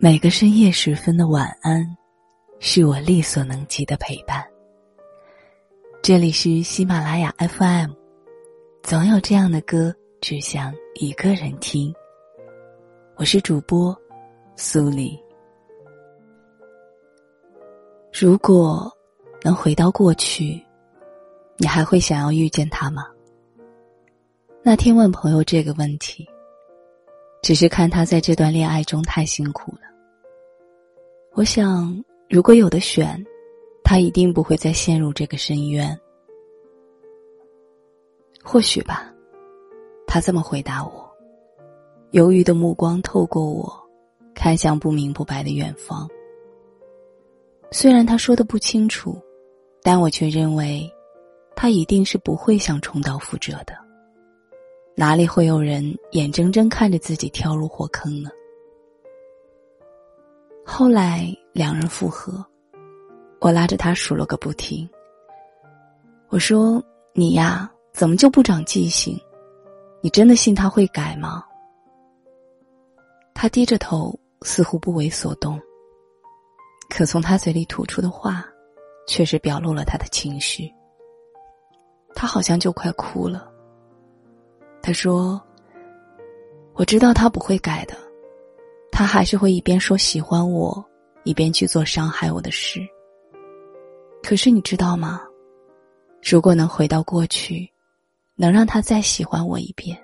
每个深夜时分的晚安，是我力所能及的陪伴。这里是喜马拉雅 FM，总有这样的歌，只想一个人听。我是主播苏黎。如果能回到过去，你还会想要遇见他吗？那天问朋友这个问题。只是看他在这段恋爱中太辛苦了。我想，如果有的选，他一定不会再陷入这个深渊。或许吧，他这么回答我，犹豫的目光透过我，看向不明不白的远方。虽然他说的不清楚，但我却认为，他一定是不会想重蹈覆辙的。哪里会有人眼睁睁看着自己跳入火坑呢？后来两人复合，我拉着他数了个不停。我说：“你呀，怎么就不长记性？你真的信他会改吗？”他低着头，似乎不为所动。可从他嘴里吐出的话，却是表露了他的情绪。他好像就快哭了。他说：“我知道他不会改的，他还是会一边说喜欢我，一边去做伤害我的事。可是你知道吗？如果能回到过去，能让他再喜欢我一遍，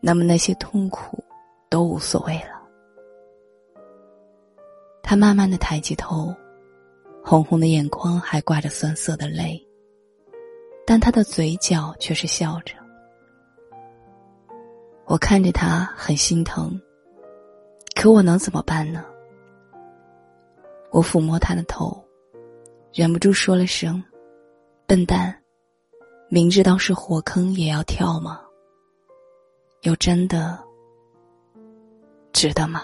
那么那些痛苦都无所谓了。”他慢慢的抬起头，红红的眼眶还挂着酸涩的泪，但他的嘴角却是笑着。我看着他很心疼，可我能怎么办呢？我抚摸他的头，忍不住说了声：“笨蛋，明知道是火坑也要跳吗？又真的值得吗？”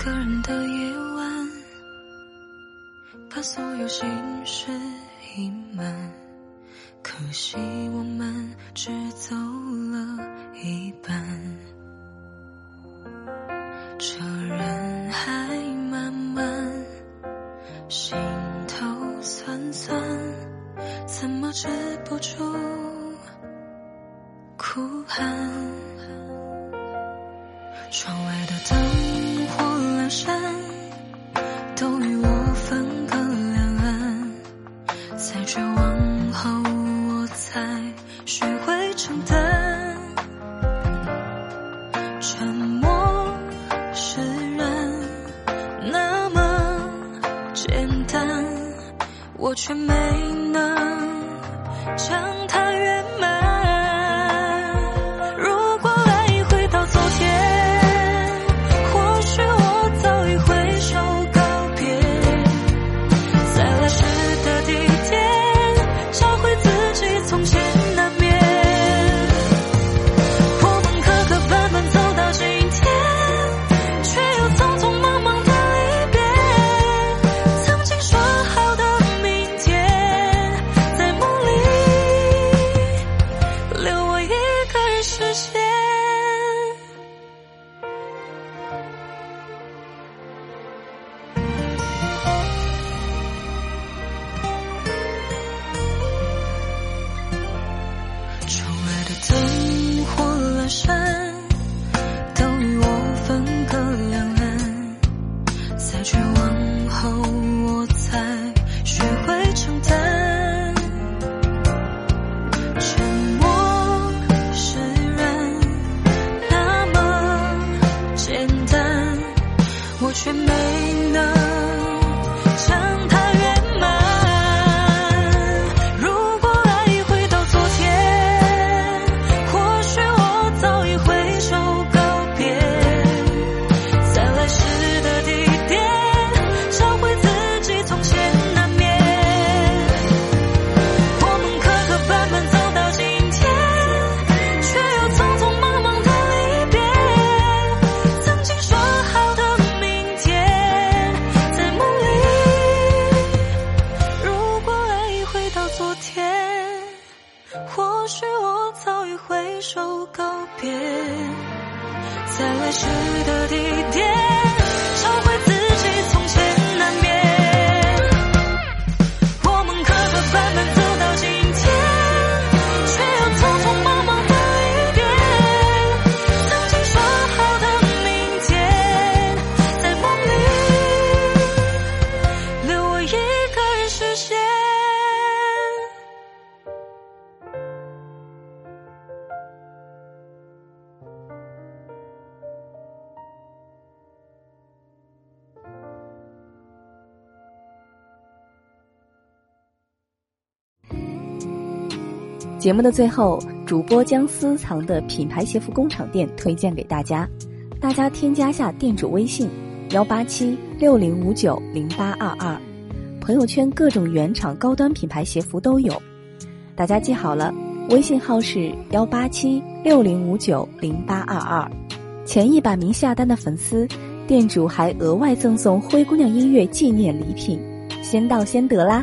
一个人的夜晚，把所有心事隐瞒。可惜我们只走了一半，这人海漫漫，心头酸酸，怎么止不住哭喊？窗外的灯火阑珊，都与我分隔两岸。在绝望后，我才学会承担。沉默释然，那么简单，我却没能将它圆满。告别，在来时的地点，找回自己。节目的最后，主播将私藏的品牌鞋服工厂店推荐给大家，大家添加下店主微信幺八七六零五九零八二二，朋友圈各种原厂高端品牌鞋服都有，大家记好了，微信号是幺八七六零五九零八二二，前一百名下单的粉丝，店主还额外赠送灰姑娘音乐纪念礼品，先到先得啦！